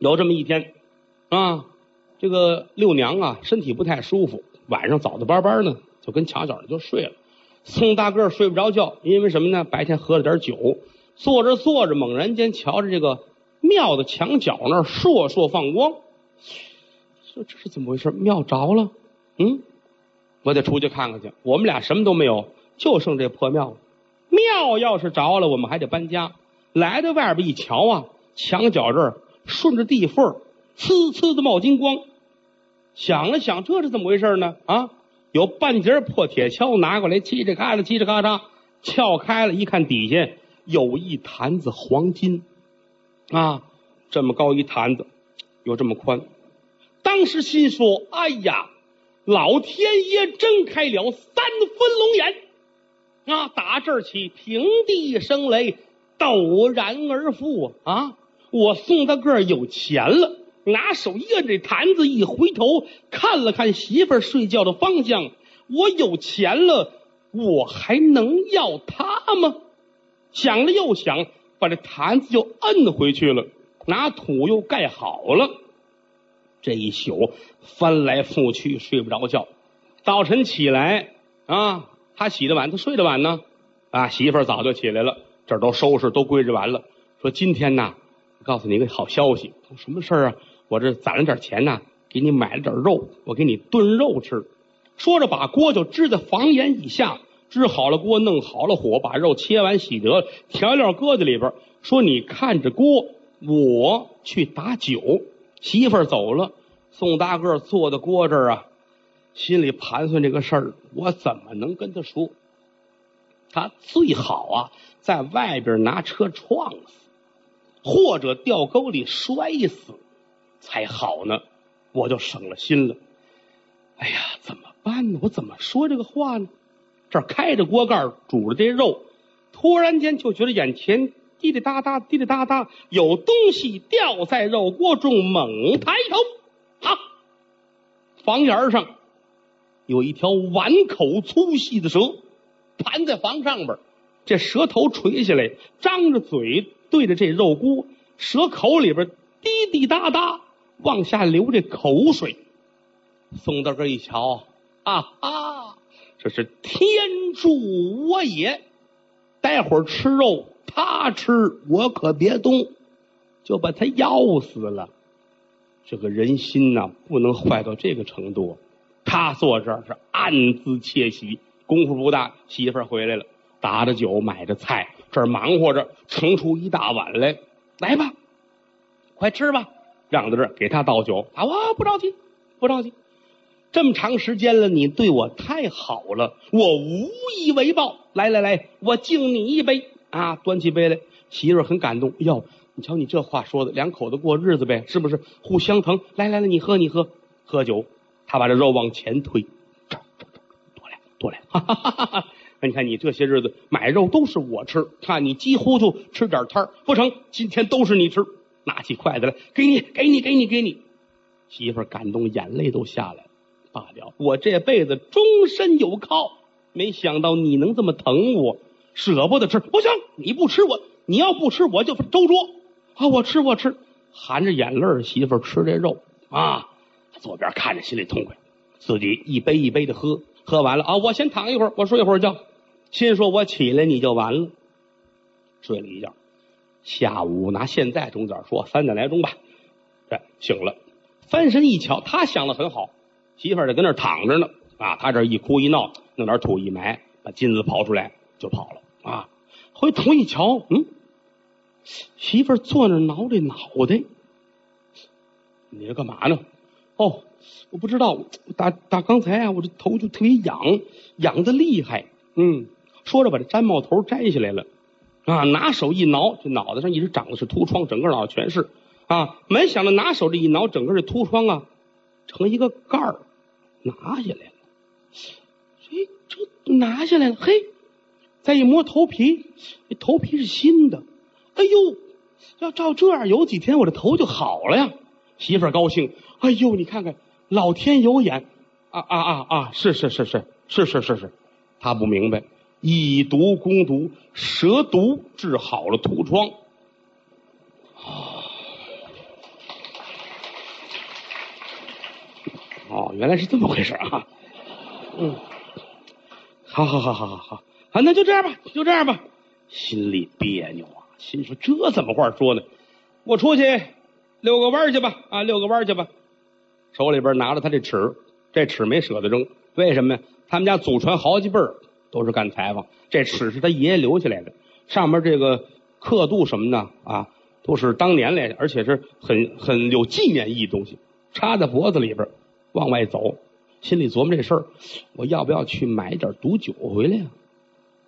有这么一天啊，这个六娘啊身体不太舒服，晚上早早班班呢就跟墙角就睡了。宋大个睡不着觉，因为什么呢？白天喝了点酒，坐着坐着，猛然间瞧着这个庙的墙角那儿烁烁放光，说这是怎么回事？庙着了？嗯，我得出去看看去。我们俩什么都没有，就剩这破庙了。庙要是着了，我们还得搬家。来到外边一瞧啊，墙角这儿顺着地缝，呲呲的冒金光。想了想，这是怎么回事呢？啊！有半截破铁锹拿过来，嘁哩咔嚓，嘁哩咔嚓，撬开了，一看底下有一坛子黄金，啊，这么高一坛子，有这么宽。当时心说：“哎呀，老天爷睁开了三分龙眼啊！打这儿起，平地生雷，陡然而富啊！我宋大个有钱了。”拿手一摁这坛子，一回头看了看媳妇儿睡觉的方向，我有钱了，我还能要她吗？想了又想，把这坛子又摁回去了，拿土又盖好了。这一宿翻来覆去睡不着觉，早晨起来啊，他起得晚，他睡得晚呢。啊，媳妇儿早就起来了，这儿都收拾都归置完了，说今天呐，告诉你一个好消息，什么事儿啊？我这攒了点钱呢，给你买了点肉，我给你炖肉吃。说着，把锅就支在房檐以下，支好了锅，弄好了火，把肉切完洗得了，调料搁在里边。说你看着锅，我去打酒。媳妇儿走了，宋大个坐在锅这儿啊，心里盘算这个事儿，我怎么能跟他说？他最好啊，在外边拿车撞死，或者掉沟里摔死。才好呢，我就省了心了。哎呀，怎么办呢？我怎么说这个话呢？这儿开着锅盖煮着这肉，突然间就觉得眼前滴滴答答，滴滴答答，有东西掉在肉锅中。猛抬头，啊，房檐上有一条碗口粗细的蛇，盘在房上边。这蛇头垂下来，张着嘴对着这肉锅，蛇口里边滴滴答答。往下流这口水，宋大哥一瞧，啊啊，这是天助我也！待会儿吃肉，他吃，我可别动，就把他咬死了。这个人心呐，不能坏到这个程度。他坐这儿是暗自窃喜。功夫不大，媳妇儿回来了，打着酒，买着菜，这儿忙活着，盛出一大碗来，来吧，快吃吧。让在这儿给他倒酒啊！我不着急，不着急。这么长时间了，你对我太好了，我无以为报。来来来，我敬你一杯啊！端起杯来，媳妇很感动。哟，你瞧你这话说的，两口子过日子呗，是不是？互相疼。来来来，你喝，你喝，喝酒。他把这肉往前推，这这这多来多来。哈哈哈哈你看你这些日子买肉都是我吃，看你几乎就吃点摊儿，不成？今天都是你吃。拿起筷子来，给你，给你，给你，给你。媳妇儿感动，眼泪都下来了。罢了，我这辈子终身有靠，没想到你能这么疼我，舍不得吃。不行，你不吃我，你要不吃我就周桌啊！我吃，我吃，含着眼泪媳妇儿吃这肉啊，左边看着心里痛快，自己一杯一杯的喝，喝完了啊，我先躺一会儿，我睡一会儿觉。心说我起来你就完了，睡了一觉。下午拿现在钟点说三点来钟吧，这醒了，翻身一瞧，他想的很好，媳妇儿在跟那躺着呢啊，他这一哭一闹，弄点土一埋，把金子刨出来就跑了啊。回头一瞧，嗯，媳妇儿坐那挠这脑袋，你这干嘛呢？哦，我不知道，打打刚才啊，我这头就特别痒，痒的厉害。嗯，说着把这毡帽头摘下来了。啊！拿手一挠，这脑袋上一直长的是秃疮，整个脑袋全是。啊！没想到拿手这一挠，整个这秃疮啊，成一个盖儿，拿下来了。哎，这拿下来了。嘿，再一摸头皮，这头皮是新的。哎呦，要照这样，有几天我这头就好了呀！媳妇儿高兴。哎呦，你看看，老天有眼。啊啊啊啊！是是是是是是是是，他不明白。以毒攻毒，蛇毒治好了土疮。哦，哦，原来是这么回事啊！嗯，好好好好好好，啊，那就这样吧，就这样吧。心里别扭啊，心说这怎么话说呢？我出去遛个弯去吧，啊，遛个弯去吧。手里边拿着他这尺，这尺没舍得扔，为什么呀？他们家祖传好几辈儿，都是干裁缝，这尺是他爷爷留下来的，上面这个刻度什么的啊，都是当年来的，而且是很很有纪念意义东西，插在脖子里边往外走。心里琢磨这事儿，我要不要去买点毒酒回来呀？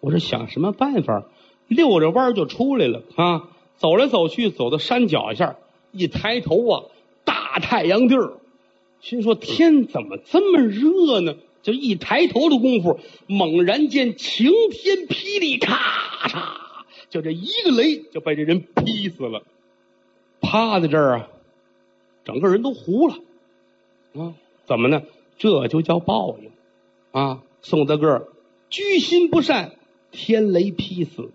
我是想什么办法？溜着弯就出来了啊！走来走去，走到山脚下，一抬头啊，大太阳地儿，心说天怎么这么热呢？就一抬头的功夫，猛然间晴天霹雳，咔嚓，就这一个雷就把这人劈死了，趴在这儿啊，整个人都糊了啊！怎么呢？这就叫报应啊！宋大个居心不善，天雷劈死。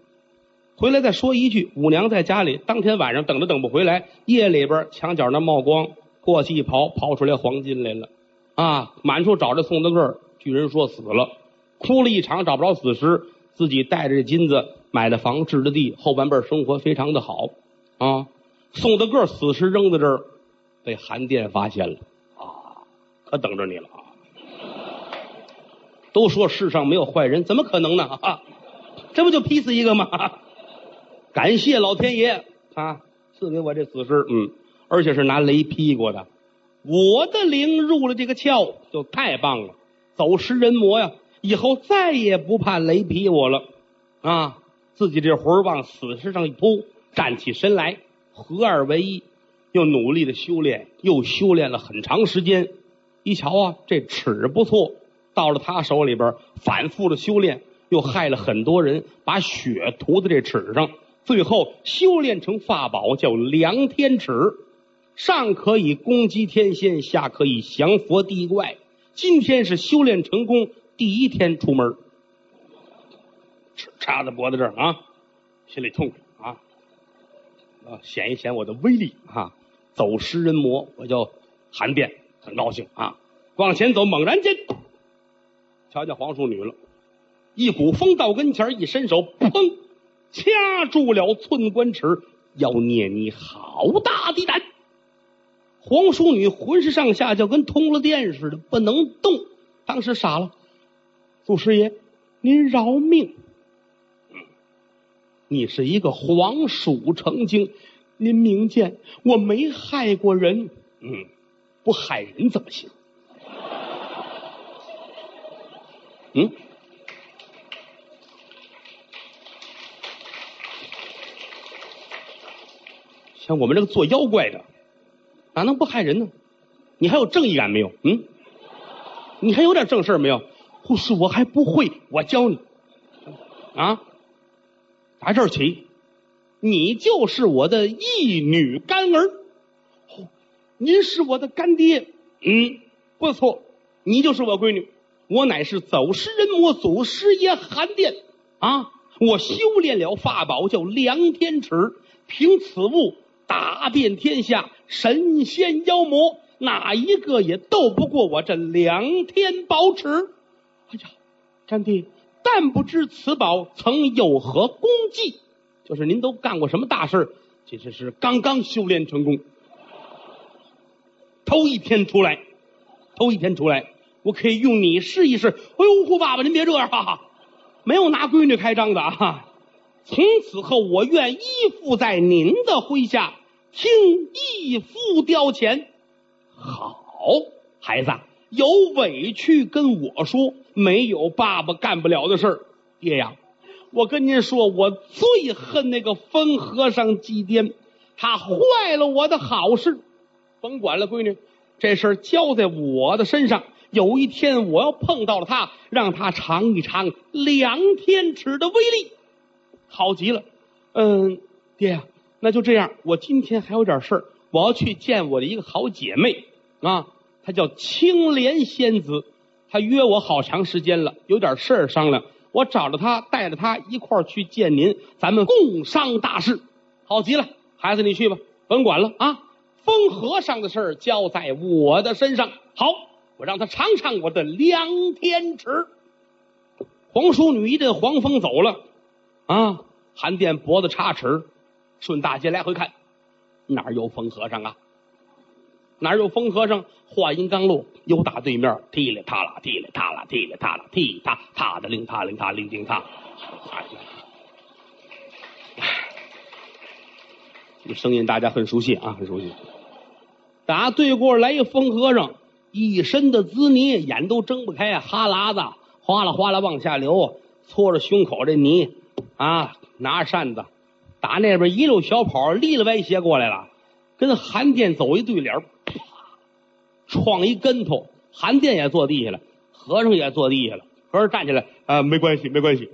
回来再说一句，五娘在家里，当天晚上等着等不回来，夜里边墙角那冒光，过去一刨，刨出来黄金来了啊！满处找着宋大个据人说死了，哭了一场，找不着死尸，自己带着这金子买的房，置的地，后半辈生活非常的好啊！宋大个死尸扔在这儿，被韩殿发现了啊！可等着你了啊！都说世上没有坏人，怎么可能呢？啊，这不就劈死一个吗？感谢老天爷啊，赐给我这死尸，嗯，而且是拿雷劈过的。我的灵入了这个窍，就太棒了，走食人魔呀！以后再也不怕雷劈我了啊！自己这魂儿往死尸上一扑，站起身来，合二为一，又努力的修炼，又修炼了很长时间。一瞧啊，这尺不错。到了他手里边，反复的修炼，又害了很多人，把血涂在这尺上，最后修炼成法宝，叫量天尺，上可以攻击天仙，下可以降佛地怪。今天是修炼成功第一天出门，插在脖子这儿啊，心里痛快啊，啊，显一显我的威力啊，走食人魔，我就喊遍，很高兴啊，往前走，猛然间。瞧见黄淑女了，一股风到跟前，一伸手，砰，掐住了寸关尺。要念你好大的胆！黄淑女浑身上下就跟通了电似的，不能动。当时傻了，祖师爷，您饶命！你是一个黄鼠成精，您明鉴，我没害过人。嗯，不害人怎么行？嗯，像我们这个做妖怪的，哪能不害人呢？你还有正义感没有？嗯，你还有点正事没有？护士，我还不会，我教你。啊，打这儿起，你就是我的义女干儿。您是我的干爹。嗯，不错，你就是我闺女。我乃是走失人魔祖师爷韩殿啊！我修炼了法宝叫量天尺，凭此物打遍天下神仙妖魔，哪一个也斗不过我这两天宝尺。哎呀，干爹，但不知此宝曾有何功绩？就是您都干过什么大事？其实是刚刚修炼成功，头一天出来，头一天出来。我可以用你试一试。哎呦，胡爸爸，您别这样，哈哈，没有拿闺女开张的啊！从此后，我愿依附在您的麾下，听义父调遣。好孩子，有委屈跟我说，没有爸爸干不了的事儿。爹呀，我跟您说，我最恨那个疯和尚祭奠，他坏了我的好事。甭管了，闺女，这事儿交在我的身上。有一天我要碰到了他，让他尝一尝量天尺的威力，好极了。嗯，爹呀，那就这样。我今天还有点事儿，我要去见我的一个好姐妹啊，她叫青莲仙子，她约我好长时间了，有点事儿商量。我找着她，带着她一块儿去见您，咱们共商大事。好极了，孩子你去吧，甭管了啊。风和尚的事儿交在我的身上，好。我让他尝尝我的凉天尺。黄淑女一阵黄风走了，啊，韩殿脖子插尺，顺大街来回看，哪有疯和尚啊？哪有疯和尚？话音刚落，又打对面踢里踏啦，踢里踏啦，踢里踏啦，踢踏踏的铃踏铃踏铃叮踏。这声音大家很熟悉啊，很熟悉。打对过来一疯和尚，一身的滋泥，眼都睁不开，哈喇子哗啦哗啦往下流，搓着胸口这泥啊，拿扇子打那边一溜小跑，立了歪斜过来了，跟韩殿走一对脸，啪，撞一跟头，韩殿也坐地下了，和尚也坐地下了，和尚站起来啊，没关系，没关系，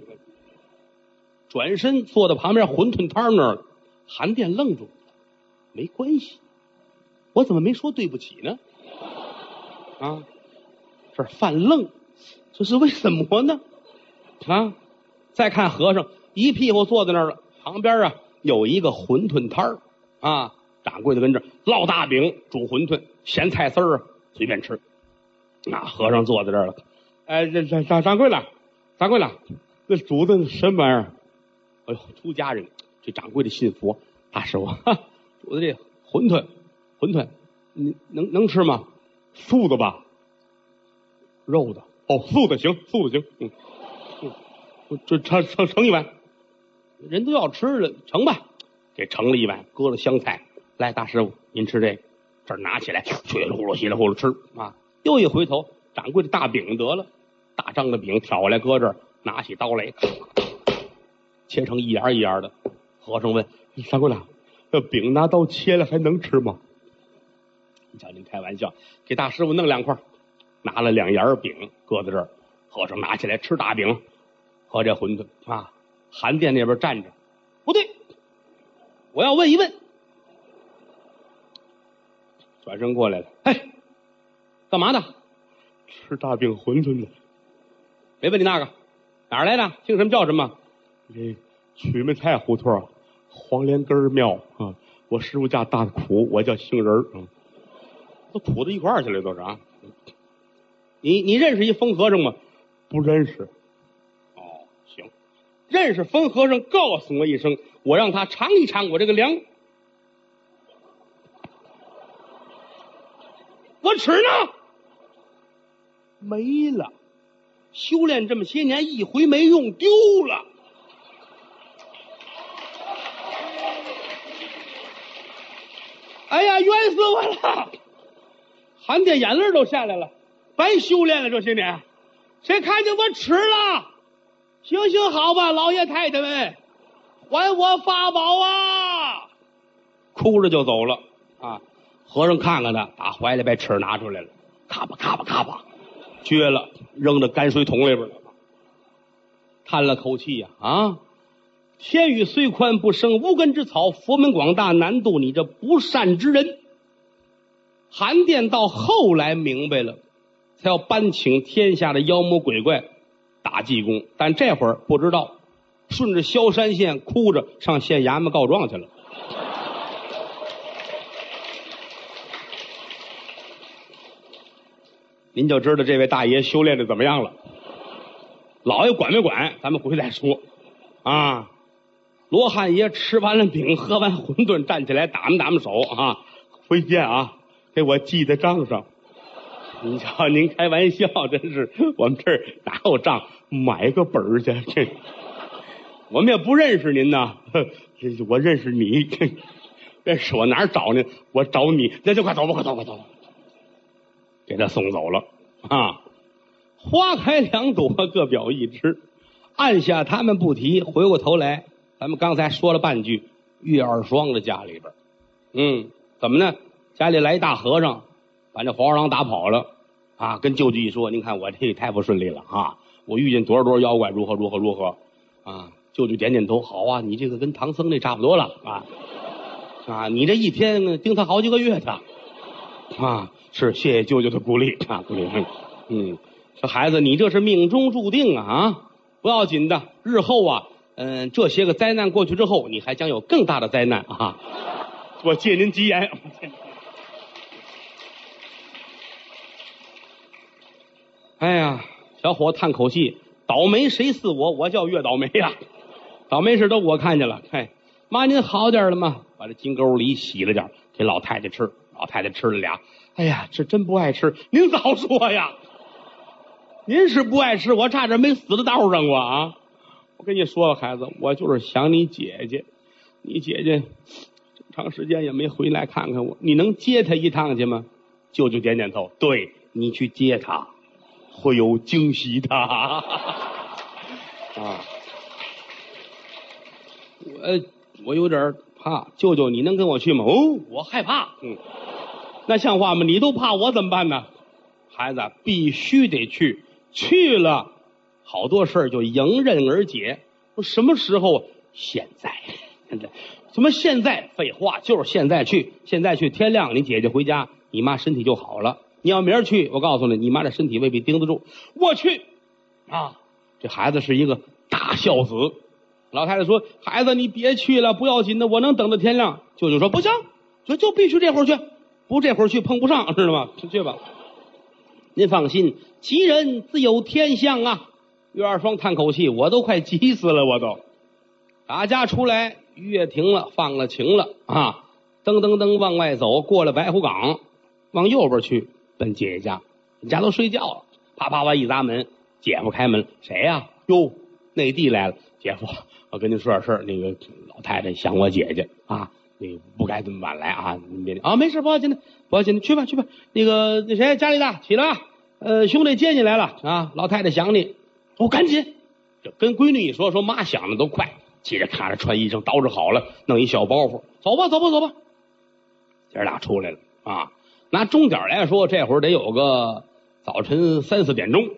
转身坐到旁边馄饨摊那儿，韩殿愣住，没关系。我怎么没说对不起呢？啊，这犯愣，这是为什么呢？啊，再看和尚一屁股坐在那儿了，旁边啊有一个馄饨摊儿啊，掌柜的跟这烙大饼、煮馄饨、咸菜丝儿啊，随便吃。那和尚坐在这儿了，哎，这这掌掌柜的，掌柜的，那煮的什么玩意儿？哎呦，出家人，这掌柜的信佛，大师傅，煮的这馄饨。馄饨，你能能吃吗？素的吧，肉的哦，素的行，素的行，嗯嗯，这盛盛盛一碗，人都要吃了，盛吧，给盛了一碗，搁了香菜，来，大师傅您吃这个，这拿起来，稀里呼噜稀里呼噜吃啊，又一回头，掌柜的大饼得了，大张的饼挑过来搁这儿，拿起刀来，切成一眼一眼的。和尚问掌柜的，这饼拿刀切了还能吃吗？你瞧，您开玩笑，给大师傅弄两块，拿了两沿饼搁在这儿，和尚拿起来吃大饼和这馄饨啊。韩殿那边站着，不对，我要问一问。转身过来了，哎，干嘛呢？吃大饼馄饨呢。没问你那个，哪儿来的？姓什么叫什么？这曲门菜胡同黄连根庙啊。我师傅家大苦，我叫杏仁儿啊。都苦到一块儿去了，都是啊！你你认识一疯和尚吗？不认识。认识冯和尚，告诉我一声，我让他尝一尝我这个粮。我尺呢？没了，修炼这么些年，一回没用，丢了。哎呀，冤死我了！含着眼泪都下来了，白修炼了这些年，谁看见我尺了？行行好吧，老爷太太们，还我法宝啊！哭着就走了啊！和尚看看他，打怀里把尺拿出来了，咔吧咔吧咔吧，撅了，扔到泔水桶里边了，叹了口气呀啊！天宇虽宽，不生无根之草；佛门广大，难渡你这不善之人。韩殿到后来明白了，才要搬请天下的妖魔鬼怪打济公，但这会儿不知道，顺着萧山县哭着上县衙门告状去了。您就知道这位大爷修炼的怎么样了。老爷管没管，咱们回来说。啊，罗汉爷吃完了饼，喝完馄饨，站起来打磨打磨手啊，回见啊。给我记在账上，您瞧，您开玩笑，真是我们这儿哪有账？买个本儿去，这我们也不认识您呐。我认识你，认识我哪儿找您？我找你，那就快走吧，快走，快走，给他送走了啊！花开两朵，各表一枝。按下他们不提，回过头来，咱们刚才说了半句，玉二双的家里边，嗯，怎么呢？家里来一大和尚，把那黄鼠狼打跑了，啊，跟舅舅一说，您看我这也太不顺利了啊！我遇见多少多少妖怪，如何如何如何，啊，舅舅点点头，好啊，你这个跟唐僧那差不多了啊，啊，你这一天盯他好几个月的，啊，是谢谢舅舅的鼓励啊，鼓励，嗯，这孩子你这是命中注定啊啊，不要紧的，日后啊，嗯，这些个灾难过去之后，你还将有更大的灾难啊！我借您吉言。哎呀，小伙叹口气，倒霉谁似我？我叫越倒霉呀！倒霉事都我看见了。嘿，妈您好点了吗？把这金钩梨洗了点，给老太太吃。老太太吃了俩，哎呀，这真不爱吃。您早说呀！您是不爱吃，我差点没死在道上过啊！我跟你说，孩子，我就是想你姐姐，你姐姐这么长时间也没回来看看我，你能接她一趟去吗？舅舅点点头，对你去接她，会有惊喜的 啊！我我有点怕，舅舅你能跟我去吗？哦，我害怕，嗯，那像话吗？你都怕我怎么办呢？孩子必须得去。去了，好多事儿就迎刃而解。说什么时候？现在，现在，怎么现在？废话，就是现在去。现在去，天亮，你姐姐回家，你妈身体就好了。你要明儿去，我告诉你，你妈这身体未必顶得住。我去，啊，这孩子是一个大孝子。老太太说：“孩子，你别去了，不要紧的，我能等到天亮。”舅舅说：“不行，就就必须这会儿去，不这会儿去碰不上，知道吗？去吧。”您放心，吉人自有天相啊！岳二双叹口气，我都快急死了，我都。打家出来，雨停了，放了晴了啊！噔噔噔往外走，过了白虎岗，往右边去，奔姐姐家。人家都睡觉了，啪啪啪一砸门，姐夫开门，谁呀？哟，内地来了，姐夫，我跟您说点事儿，那个老太太想我姐姐啊。那个不该这么晚来啊！你别啊，没事，不要紧的，不要紧的，去吧，去吧。那个那谁，家里的起来，呃，兄弟接你来了啊！老太太想你，哦，赶紧，跟闺女一说，说妈想的都快，接着咔着穿衣裳，捯饬好了，弄一小包袱，走吧，走吧，走吧。姐俩出来了啊！拿钟点来说，这会儿得有个早晨三四点钟。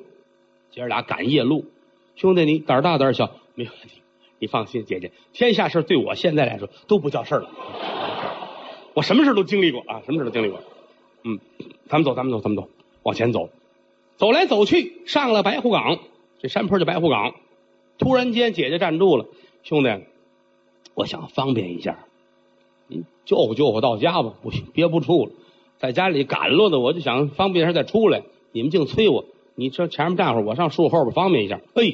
姐俩赶夜路，兄弟你胆儿大胆儿小，没有问题。你放心，姐姐，天下事对我现在来说都不叫事儿了。我什么事都经历过啊，什么事都经历过。嗯，咱们走，咱们走，咱们走，往前走，走来走去，上了白虎岗，这山坡叫白虎岗。突然间，姐姐站住了，兄弟，我想方便一下，您救活救活到家吧，不行，憋不住了，在家里赶路的，我就想方便一下再出来。你们净催我，你这前面站会儿，我上树后边方便一下。哎。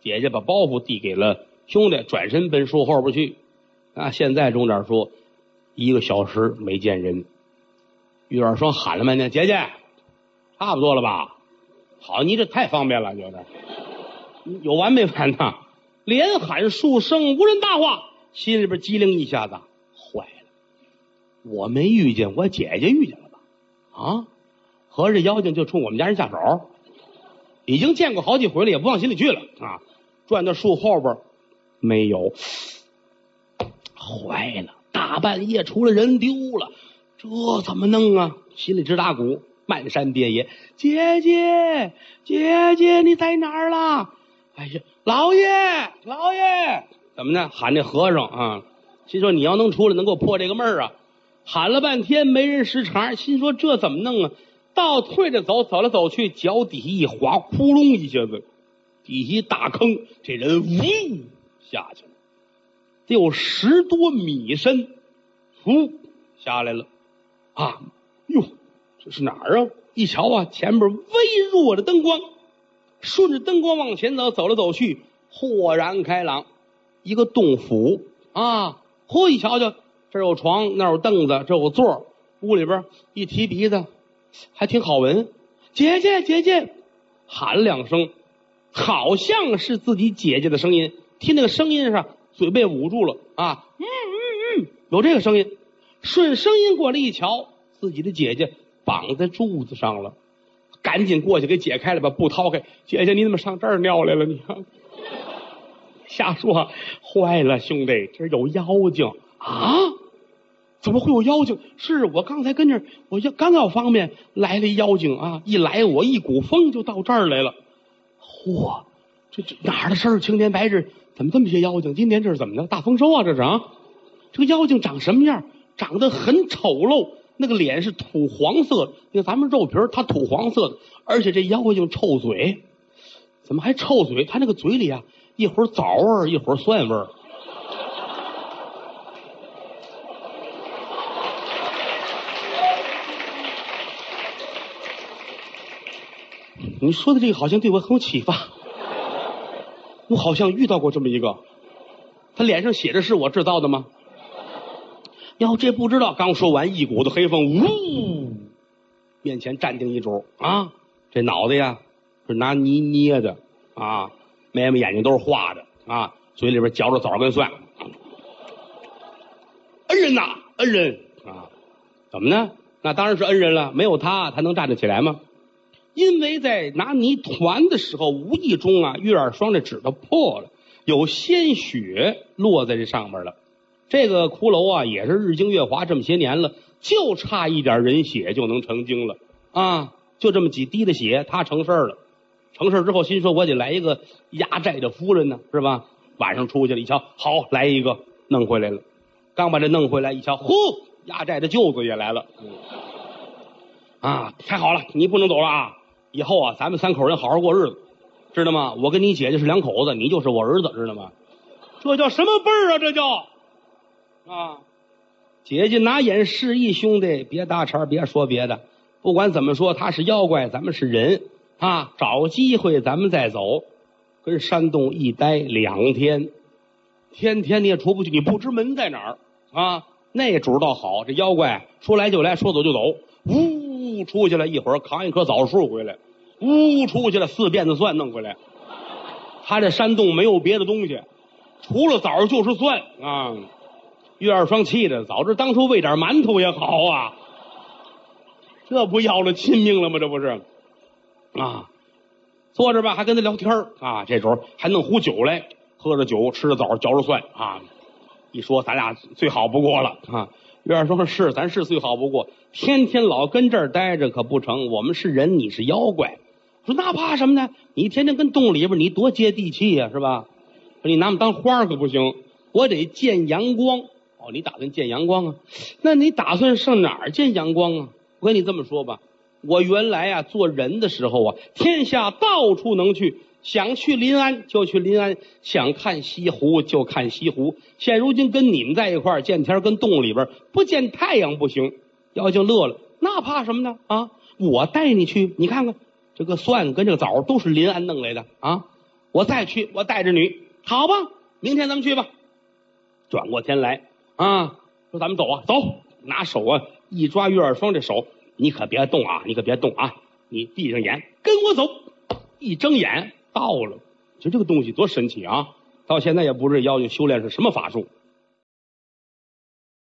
姐姐把包袱递给了兄弟，转身奔树后边去。啊，现在钟点说，一个小时没见人。玉儿说喊了半天，姐姐，差不多了吧？好，你这太方便了，觉得有完没完呢？连喊数声，无人答话，心里边机灵一下子，我没遇见，我姐姐遇见了吧？啊，合着妖精就冲我们家人下手？已经见过好几回了，也不往心里去了啊！转到树后边，没有，坏了！大半夜出了人丢了，这怎么弄啊？心里直打鼓，漫山遍野，姐姐，姐姐，你在哪儿了？哎呀，老爷，老爷，怎么呢？喊那和尚啊！心说你要能出来，能给我破这个闷儿啊！喊了半天没人识茬，心说这怎么弄啊？倒退着走，走来走去，脚底下一滑，窟窿一下子，底下大坑，这人呜下去了，得有十多米深，呜下来了，啊哟，这是哪儿啊？一瞧啊，前边微弱的灯光，顺着灯光往前走，走来走去，豁然开朗，一个洞府啊！嚯，一瞧瞧，这有床，那有凳子，这有座，屋里边一提鼻子。还挺好闻，姐姐姐姐，喊了两声，好像是自己姐姐的声音。听那个声音上，嘴被捂住了啊，嗯嗯嗯，有这个声音。顺声音过来一瞧，自己的姐姐绑在柱子上了，赶紧过去给解开了，把布掏开。姐姐，你怎么上这儿尿来了？你看，瞎说，坏了，兄弟，这有妖精啊！怎么会有妖精？是我刚才跟这儿，我要刚要方便，来了一妖精啊！一来，我一股风就到这儿来了。嚯，这这哪儿的事儿？青天白日，怎么这么些妖精？今天这是怎么的？大丰收啊！这是啊！这个妖精长什么样？长得很丑陋，那个脸是土黄色的，那咱们肉皮儿，它土黄色的，而且这妖精臭嘴，怎么还臭嘴？他那个嘴里啊，一会儿枣味儿，一会儿蒜味儿。你说的这个好像对我很有启发，我好像遇到过这么一个，他脸上写着是我制造的吗？哟，这不知道。刚说完，一股子黑风，呜，面前站定一主啊，这脑袋呀是拿泥捏的啊，眉毛眼睛都是画的啊，嘴里边嚼着枣跟蒜。恩人呐，恩人啊，怎么呢？那当然是恩人了，没有他，他能站得起来吗？因为在拿泥团的时候，无意中啊，月儿霜这指头破了，有鲜血落在这上面了。这个骷髅啊，也是日精月华这么些年了，就差一点人血就能成精了啊！就这么几滴的血，他成事儿了。成事之后，心说我得来一个压寨的夫人呢，是吧？晚上出去了一瞧，好来一个，弄回来了。刚把这弄回来一瞧，呼，压寨的舅子也来了。啊，太好了，你不能走了啊！以后啊，咱们三口人好好过日子，知道吗？我跟你姐姐是两口子，你就是我儿子，知道吗？这叫什么辈儿啊？这叫。啊，姐姐拿眼示意兄弟，别搭茬，别说别的。不管怎么说，他是妖怪，咱们是人啊。找机会咱们再走。跟山洞一待两天，天天你也出不去，你不知门在哪儿啊。那主倒好，这妖怪说来就来，说走就走。出去了一会儿，扛一棵枣树回来。呜，出去了四辫子蒜弄回来。他这山洞没有别的东西，除了枣就是蒜啊。岳二双气的，早知当初喂点馒头也好啊，这不要了亲命了吗？这不是啊，坐着吧，还跟他聊天啊。这时候还弄壶酒来，喝着酒，吃着枣，嚼着蒜啊。一说咱俩最好不过了啊。岳二双说：“是，咱是最好不过，天天老跟这儿待着可不成。我们是人，你是妖怪。说那怕什么呢？你天天跟洞里边，你多接地气呀，是吧？说你拿我们当花可不行，我得见阳光。”哦你打算见阳光啊？那你打算上哪儿见阳光啊？我跟你这么说吧，我原来啊做人的时候啊，天下到处能去，想去临安就去临安，想看西湖就看西湖。现如今跟你们在一块儿，见天跟洞里边不见太阳不行。妖精乐了，那怕什么呢？啊，我带你去，你看看这个蒜跟这个枣都是临安弄来的啊！我再去，我带着你，好吧？明天咱们去吧。转过天来。啊，说咱们走啊，走，拿手啊一抓岳二双这手，你可别动啊，你可别动啊，你闭上眼跟我走，一睁眼到了，就这个东西多神奇啊！到现在也不知道妖精修炼是什么法术